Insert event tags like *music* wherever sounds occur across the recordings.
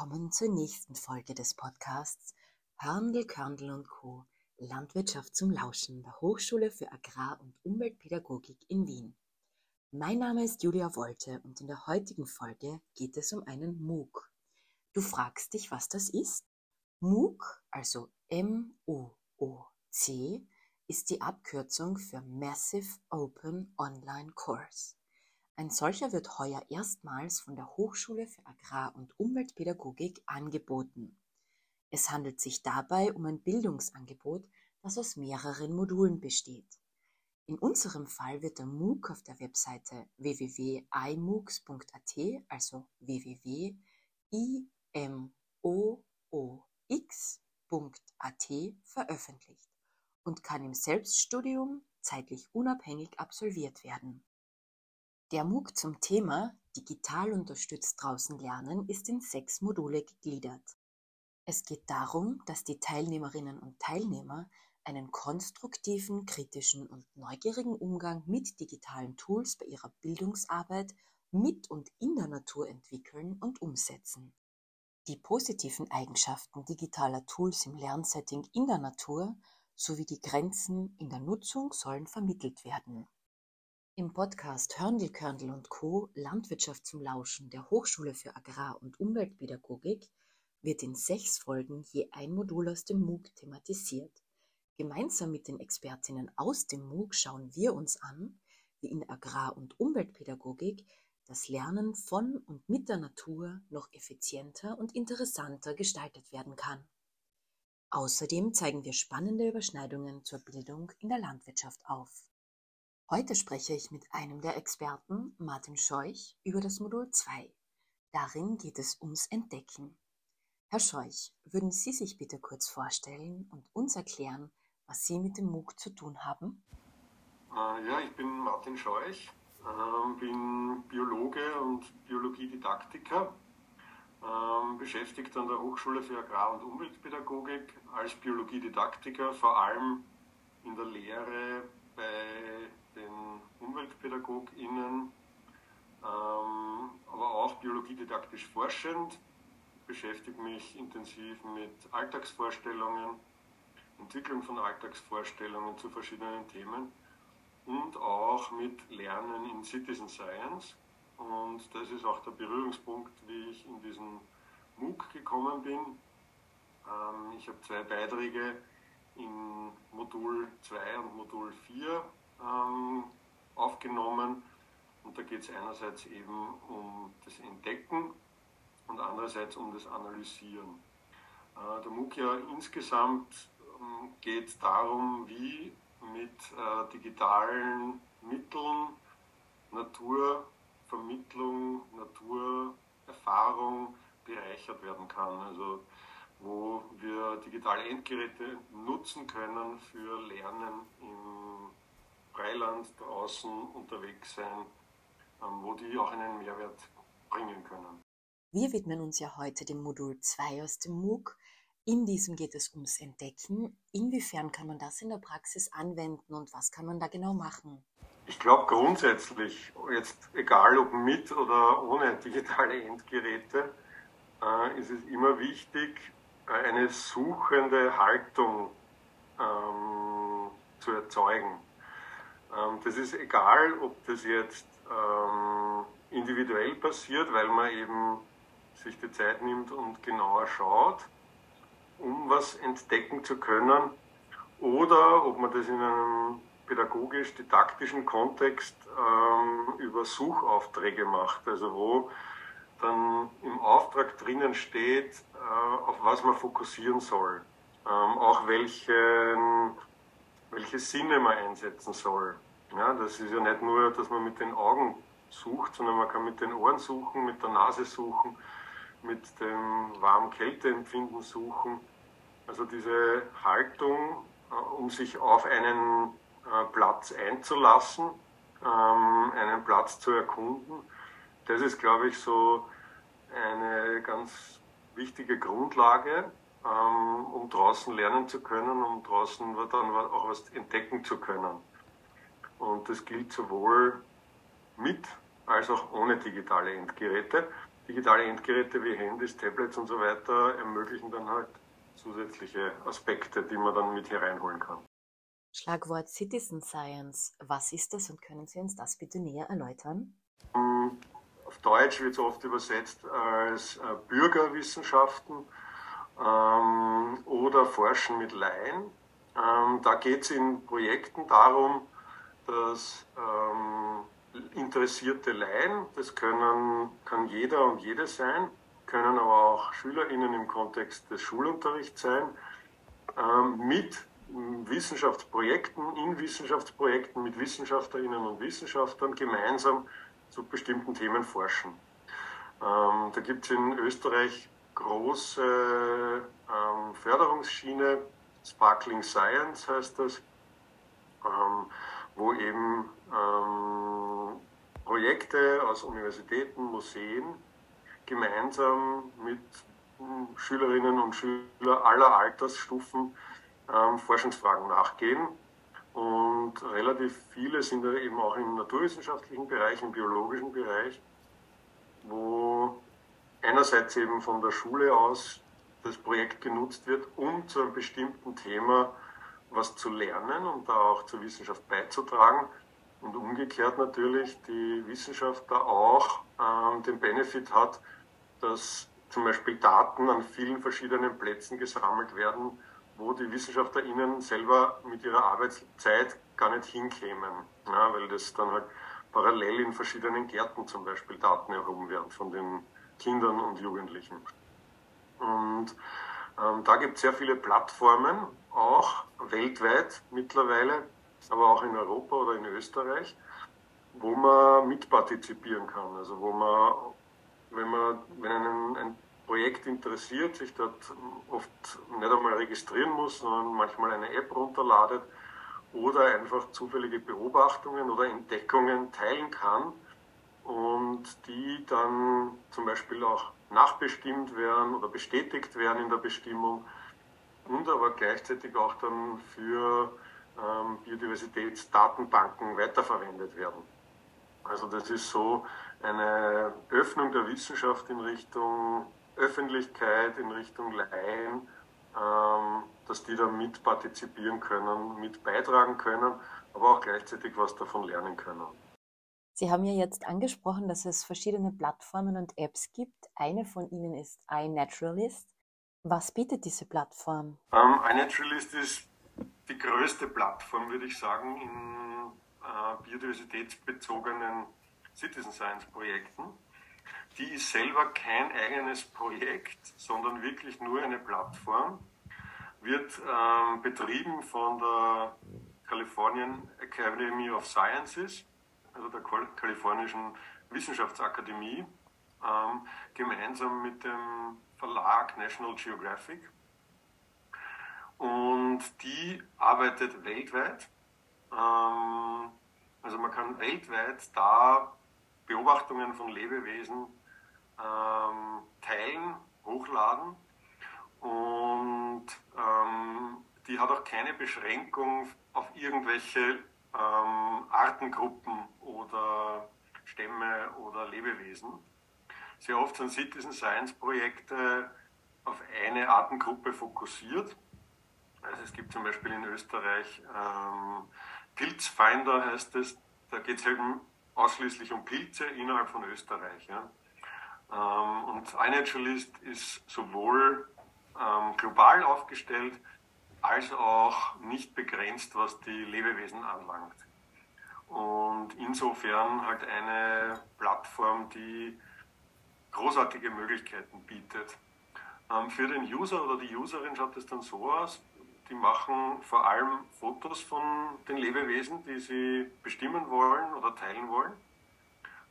Willkommen zur nächsten Folge des Podcasts Hörndl, Körndl und Co. Landwirtschaft zum Lauschen der Hochschule für Agrar- und Umweltpädagogik in Wien. Mein Name ist Julia Wolte und in der heutigen Folge geht es um einen MOOC. Du fragst dich, was das ist? MOOC, also M-O-O-C, ist die Abkürzung für Massive Open Online Course. Ein solcher wird heuer erstmals von der Hochschule für Agrar- und Umweltpädagogik angeboten. Es handelt sich dabei um ein Bildungsangebot, das aus mehreren Modulen besteht. In unserem Fall wird der MOOC auf der Webseite www.imoocs.at, also www.imoox.at veröffentlicht und kann im Selbststudium zeitlich unabhängig absolviert werden. Der MOOC zum Thema Digital unterstützt draußen lernen ist in sechs Module gegliedert. Es geht darum, dass die Teilnehmerinnen und Teilnehmer einen konstruktiven, kritischen und neugierigen Umgang mit digitalen Tools bei ihrer Bildungsarbeit mit und in der Natur entwickeln und umsetzen. Die positiven Eigenschaften digitaler Tools im Lernsetting in der Natur sowie die Grenzen in der Nutzung sollen vermittelt werden. Im Podcast Hörndl, Körndl und Co. Landwirtschaft zum Lauschen der Hochschule für Agrar- und Umweltpädagogik wird in sechs Folgen je ein Modul aus dem MOOC thematisiert. Gemeinsam mit den Expertinnen aus dem MOOC schauen wir uns an, wie in Agrar- und Umweltpädagogik das Lernen von und mit der Natur noch effizienter und interessanter gestaltet werden kann. Außerdem zeigen wir spannende Überschneidungen zur Bildung in der Landwirtschaft auf. Heute spreche ich mit einem der Experten, Martin Scheuch, über das Modul 2. Darin geht es ums Entdecken. Herr Scheuch, würden Sie sich bitte kurz vorstellen und uns erklären, was Sie mit dem MOOC zu tun haben? Äh, ja, ich bin Martin Scheuch, ähm, bin Biologe und Biologiedidaktiker, ähm, beschäftigt an der Hochschule für Agrar- und Umweltpädagogik als Biologiedidaktiker, vor allem in der Lehre UmweltpädagogInnen, ähm, aber auch biologiedidaktisch forschend, beschäftige mich intensiv mit Alltagsvorstellungen, Entwicklung von Alltagsvorstellungen zu verschiedenen Themen und auch mit Lernen in Citizen Science. Und das ist auch der Berührungspunkt, wie ich in diesen MOOC gekommen bin. Ähm, ich habe zwei Beiträge in Modul 2 und Modul 4 ähm, aufgenommen. Und da geht es einerseits eben um das Entdecken und andererseits um das Analysieren. Äh, der MOOC ja insgesamt ähm, geht darum, wie mit äh, digitalen Mitteln Naturvermittlung, Naturerfahrung bereichert werden kann. Also wo wir digitale Endgeräte nutzen können für Lernen im Freiland draußen unterwegs sein, ähm, wo die auch einen Mehrwert bringen können. Wir widmen uns ja heute dem Modul 2 aus dem MOOC. In diesem geht es ums Entdecken. Inwiefern kann man das in der Praxis anwenden und was kann man da genau machen? Ich glaube grundsätzlich, jetzt egal ob mit oder ohne *laughs* digitale Endgeräte, äh, ist es immer wichtig, eine suchende Haltung ähm, zu erzeugen. Ähm, das ist egal, ob das jetzt ähm, individuell passiert, weil man eben sich die Zeit nimmt und genauer schaut, um was entdecken zu können, oder ob man das in einem pädagogisch-didaktischen Kontext ähm, über Suchaufträge macht, also wo dann im Auftrag drinnen steht, äh, auf was man fokussieren soll, ähm, auch welchen welche Sinne man einsetzen soll. Ja, das ist ja nicht nur, dass man mit den Augen sucht, sondern man kann mit den Ohren suchen, mit der Nase suchen, mit dem Warm-Kälte-Empfinden suchen. Also diese Haltung, äh, um sich auf einen äh, Platz einzulassen, ähm, einen Platz zu erkunden, das ist, glaube ich, so eine ganz wichtige Grundlage, ähm, um draußen lernen zu können, um draußen dann auch was entdecken zu können. Und das gilt sowohl mit als auch ohne digitale Endgeräte. digitale Endgeräte wie Handys, Tablets und so weiter ermöglichen dann halt zusätzliche Aspekte, die man dann mit hier reinholen kann. Schlagwort Citizen Science. Was ist das und können Sie uns das bitte näher erläutern? Hm, auf Deutsch wird es oft übersetzt als äh, Bürgerwissenschaften ähm, oder Forschen mit Laien. Ähm, da geht es in Projekten darum, dass ähm, interessierte Laien, das können, kann jeder und jede sein, können aber auch SchülerInnen im Kontext des Schulunterrichts sein, ähm, mit Wissenschaftsprojekten, in Wissenschaftsprojekten mit Wissenschaftlerinnen und Wissenschaftlern gemeinsam zu bestimmten Themen forschen. Ähm, da gibt es in Österreich große ähm, Förderungsschiene, Sparkling Science heißt das, ähm, wo eben ähm, Projekte aus Universitäten, Museen gemeinsam mit hm, Schülerinnen und Schülern aller Altersstufen ähm, Forschungsfragen nachgehen. Und relativ viele sind da eben auch im naturwissenschaftlichen Bereich, im biologischen Bereich, wo einerseits eben von der Schule aus das Projekt genutzt wird, um zu einem bestimmten Thema was zu lernen und da auch zur Wissenschaft beizutragen. Und umgekehrt natürlich die Wissenschaft da auch ähm, den Benefit hat, dass zum Beispiel Daten an vielen verschiedenen Plätzen gesammelt werden, wo die WissenschaftlerInnen selber mit ihrer Arbeitszeit gar nicht hinkämen, ja, weil das dann halt parallel in verschiedenen Gärten zum Beispiel Daten erhoben werden von den Kindern und Jugendlichen. Und ähm, da gibt es sehr viele Plattformen, auch weltweit mittlerweile, aber auch in Europa oder in Österreich, wo man mitpartizipieren kann. Also wo man, wenn man, wenn einen ein Projekt interessiert, sich dort oft nicht einmal registrieren muss, sondern manchmal eine App runterladet oder einfach zufällige Beobachtungen oder Entdeckungen teilen kann und die dann zum Beispiel auch nachbestimmt werden oder bestätigt werden in der Bestimmung und aber gleichzeitig auch dann für ähm, Biodiversitätsdatenbanken weiterverwendet werden. Also das ist so eine Öffnung der Wissenschaft in Richtung Öffentlichkeit, in Richtung Laien, ähm, dass die da mit partizipieren können, mit beitragen können, aber auch gleichzeitig was davon lernen können. Sie haben ja jetzt angesprochen, dass es verschiedene Plattformen und Apps gibt. Eine von ihnen ist iNaturalist. Was bietet diese Plattform? Ähm, iNaturalist ist die größte Plattform, würde ich sagen, in äh, biodiversitätsbezogenen Citizen Science Projekten die ist selber kein eigenes Projekt, sondern wirklich nur eine Plattform, wird ähm, betrieben von der Californian Academy of Sciences, also der kalifornischen Wissenschaftsakademie, ähm, gemeinsam mit dem Verlag National Geographic. Und die arbeitet weltweit. Ähm, also man kann weltweit da Beobachtungen von Lebewesen ähm, teilen, hochladen. Und ähm, die hat auch keine Beschränkung auf irgendwelche ähm, Artengruppen oder Stämme oder Lebewesen. Sehr oft sind Citizen Science Projekte auf eine Artengruppe fokussiert. Also es gibt zum Beispiel in Österreich ähm, Pilzfinder heißt es, da geht es eben ausschließlich um Pilze innerhalb von Österreich. Ja. Ähm, und iNaturalist ist sowohl ähm, global aufgestellt als auch nicht begrenzt, was die Lebewesen anlangt. Und insofern halt eine Plattform, die großartige Möglichkeiten bietet. Ähm, für den User oder die Userin schaut es dann so aus, die machen vor allem Fotos von den Lebewesen, die sie bestimmen wollen oder teilen wollen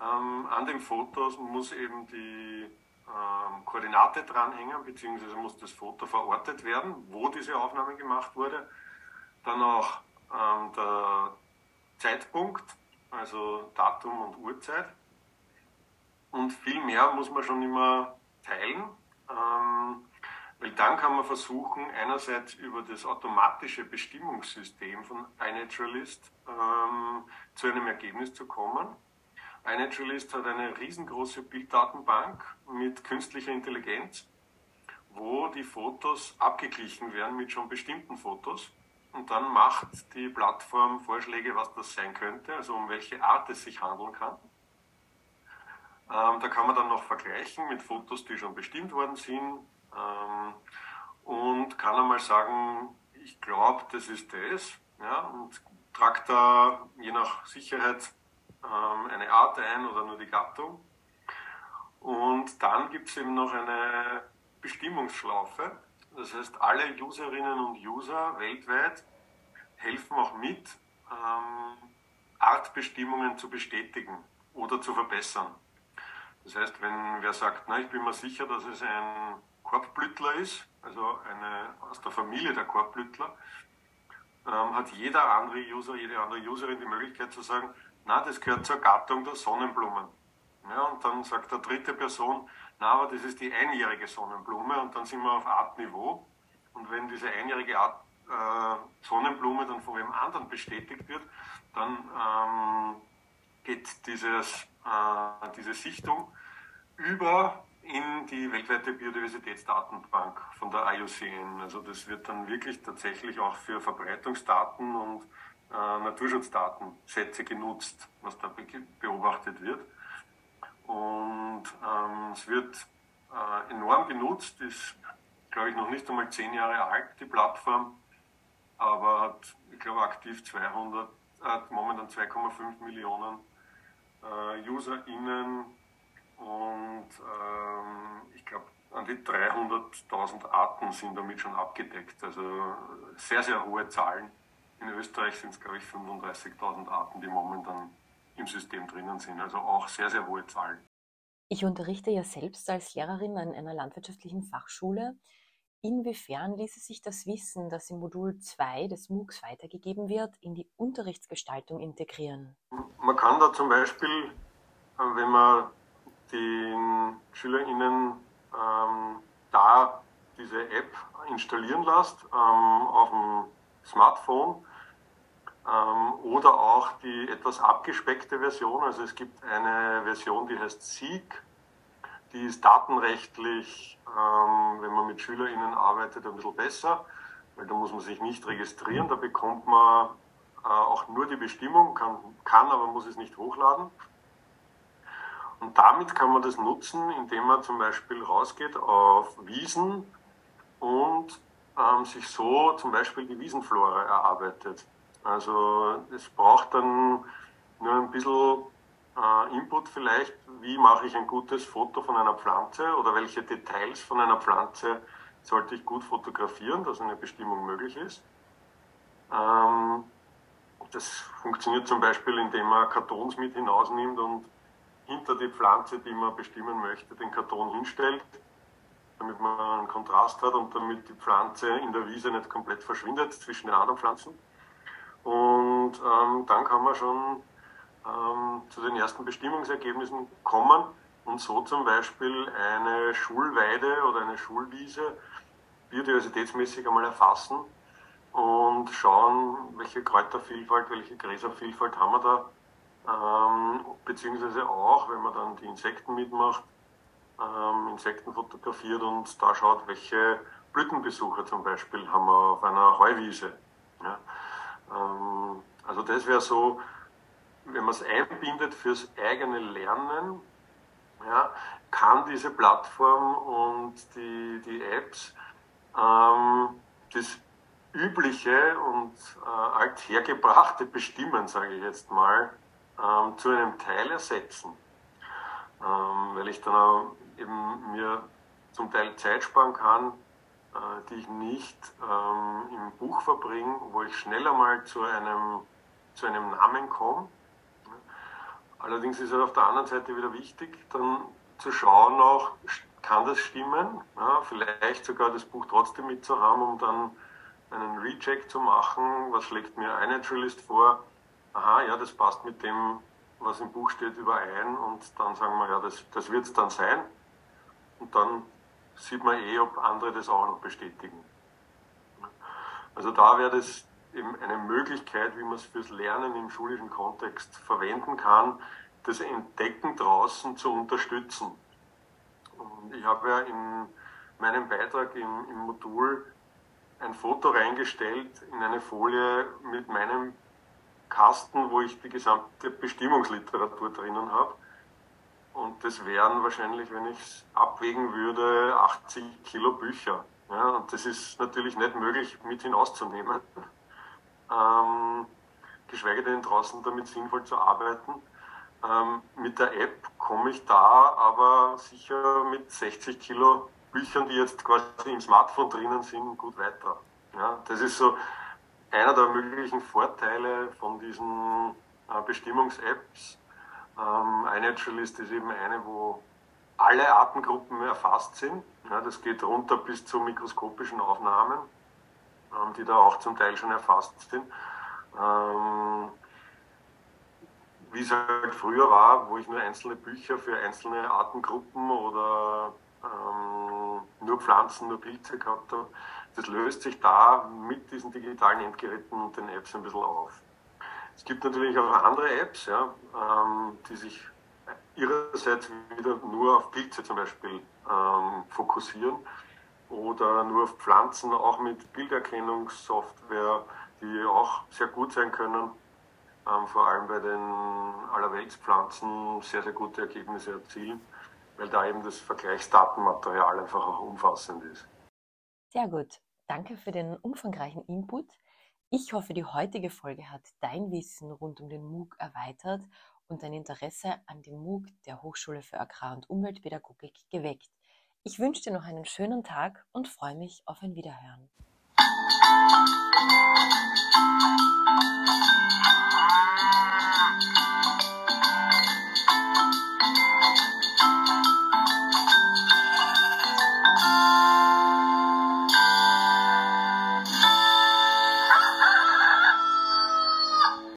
ähm, an den Fotos muss eben die ähm, Koordinate dranhängen, beziehungsweise muss das Foto verortet werden, wo diese Aufnahme gemacht wurde. Dann auch ähm, der Zeitpunkt, also Datum und Uhrzeit. Und viel mehr muss man schon immer teilen, ähm, weil dann kann man versuchen, einerseits über das automatische Bestimmungssystem von iNaturalist ähm, zu einem Ergebnis zu kommen iNaturalist hat eine riesengroße Bilddatenbank mit künstlicher Intelligenz, wo die Fotos abgeglichen werden mit schon bestimmten Fotos. Und dann macht die Plattform Vorschläge, was das sein könnte, also um welche Art es sich handeln kann. Ähm, da kann man dann noch vergleichen mit Fotos, die schon bestimmt worden sind. Ähm, und kann einmal sagen, ich glaube, das ist das. Ja, und tragt da je nach Sicherheit ähm, eine Art ein oder nur die Gattung. Und dann gibt es eben noch eine Bestimmungsschlaufe. Das heißt, alle Userinnen und User weltweit helfen auch mit, ähm, Artbestimmungen zu bestätigen oder zu verbessern. Das heißt, wenn wer sagt, na, ich bin mir sicher, dass es ein Korbblütler ist, also eine aus der Familie der Korbblütler, ähm, hat jeder andere User, jede andere Userin die Möglichkeit zu sagen, na, das gehört zur Gattung der Sonnenblumen. Ja, und dann sagt der dritte Person, na, aber das ist die einjährige Sonnenblume und dann sind wir auf Artniveau. Und wenn diese einjährige Art, äh, Sonnenblume dann von wem anderen bestätigt wird, dann ähm, geht dieses, äh, diese Sichtung über in die weltweite Biodiversitätsdatenbank von der IUCN. Also das wird dann wirklich tatsächlich auch für Verbreitungsdaten und äh, Naturschutzdatensätze genutzt, was da be beobachtet wird. Und ähm, es wird äh, enorm genutzt, ist, glaube ich, noch nicht einmal zehn Jahre alt, die Plattform, aber hat, ich glaube, aktiv 200, äh, momentan 2,5 Millionen äh, UserInnen und ähm, ich glaube, an die 300.000 Arten sind damit schon abgedeckt. Also sehr, sehr hohe Zahlen. In Österreich sind es, glaube ich, 35.000 Arten, die momentan im System drinnen sind. Also auch sehr, sehr hohe Zahlen. Ich unterrichte ja selbst als Lehrerin an einer landwirtschaftlichen Fachschule. Inwiefern ließe sich das Wissen, das im Modul 2 des MOOCs weitergegeben wird, in die Unterrichtsgestaltung integrieren? Man kann da zum Beispiel, äh, wenn man den SchülerInnen ähm, da diese App installieren lässt ähm, auf dem Smartphone ähm, oder auch die etwas abgespeckte Version. Also es gibt eine Version, die heißt Seek. Die ist datenrechtlich, ähm, wenn man mit SchülerInnen arbeitet, ein bisschen besser, weil da muss man sich nicht registrieren. Da bekommt man äh, auch nur die Bestimmung, kann, kann aber muss es nicht hochladen. Und damit kann man das nutzen, indem man zum Beispiel rausgeht auf Wiesen und ähm, sich so zum Beispiel die Wiesenflora erarbeitet. Also es braucht dann nur ein bisschen äh, Input vielleicht, wie mache ich ein gutes Foto von einer Pflanze oder welche Details von einer Pflanze sollte ich gut fotografieren, dass eine Bestimmung möglich ist. Ähm, das funktioniert zum Beispiel, indem man Kartons mit hinausnimmt und hinter die Pflanze, die man bestimmen möchte, den Karton hinstellt, damit man einen Kontrast hat und damit die Pflanze in der Wiese nicht komplett verschwindet zwischen den anderen Pflanzen. Und ähm, dann kann man schon ähm, zu den ersten Bestimmungsergebnissen kommen und so zum Beispiel eine Schulweide oder eine Schulwiese biodiversitätsmäßig einmal erfassen und schauen, welche Kräutervielfalt, welche Gräservielfalt haben wir da ähm, beziehungsweise auch, wenn man dann die Insekten mitmacht, ähm, Insekten fotografiert und da schaut, welche Blütenbesucher zum Beispiel haben wir auf einer Heuwiese. Ja. Ähm, also das wäre so, wenn man es einbindet fürs eigene Lernen, ja, kann diese Plattform und die, die Apps ähm, das übliche und äh, althergebrachte bestimmen, sage ich jetzt mal, ähm, zu einem Teil ersetzen, ähm, weil ich dann auch eben mir zum Teil Zeit sparen kann, äh, die ich nicht ähm, im Buch verbringe, wo ich schneller mal zu einem, zu einem Namen komme. Allerdings ist es auf der anderen Seite wieder wichtig, dann zu schauen auch, kann das stimmen? Ja, vielleicht sogar das Buch trotzdem mitzuhaben, um dann einen Recheck zu machen, was schlägt mir iNaturalist vor, aha, ja, das passt mit dem, was im Buch steht, überein und dann sagen wir, ja, das, das wird es dann sein. Und dann sieht man eh, ob andere das auch noch bestätigen. Also da wäre das eben eine Möglichkeit, wie man es fürs Lernen im schulischen Kontext verwenden kann, das Entdecken draußen zu unterstützen. Und ich habe ja in meinem Beitrag im, im Modul ein Foto reingestellt in eine Folie mit meinem Kasten, wo ich die gesamte Bestimmungsliteratur drinnen habe. Und das wären wahrscheinlich, wenn ich es abwägen würde, 80 Kilo Bücher. Ja, und das ist natürlich nicht möglich mit hinauszunehmen. Ähm, geschweige denn draußen damit sinnvoll zu arbeiten. Ähm, mit der App komme ich da aber sicher mit 60 Kilo Büchern, die jetzt quasi im Smartphone drinnen sind, gut weiter. Ja, das ist so einer der möglichen Vorteile von diesen äh, Bestimmungs-Apps. Ähm, iNaturalist ist eben eine, wo alle Artengruppen erfasst sind. Ja, das geht runter bis zu mikroskopischen Aufnahmen, ähm, die da auch zum Teil schon erfasst sind. Ähm, wie es halt früher war, wo ich nur einzelne Bücher für einzelne Artengruppen oder ähm, nur Pflanzen, nur Pilze gehabt habe. Das löst sich da mit diesen digitalen Endgeräten und den Apps ein bisschen auf. Es gibt natürlich auch andere Apps, ja, ähm, die sich ihrerseits wieder nur auf Pilze zum Beispiel ähm, fokussieren oder nur auf Pflanzen, auch mit Bilderkennungssoftware, die auch sehr gut sein können. Ähm, vor allem bei den Allerweltspflanzen sehr, sehr gute Ergebnisse erzielen weil da eben das Vergleichsdatenmaterial einfach auch umfassend ist. Sehr gut. Danke für den umfangreichen Input. Ich hoffe, die heutige Folge hat dein Wissen rund um den MOOC erweitert und dein Interesse an dem MOOC der Hochschule für Agrar- und Umweltpädagogik geweckt. Ich wünsche dir noch einen schönen Tag und freue mich auf ein Wiederhören.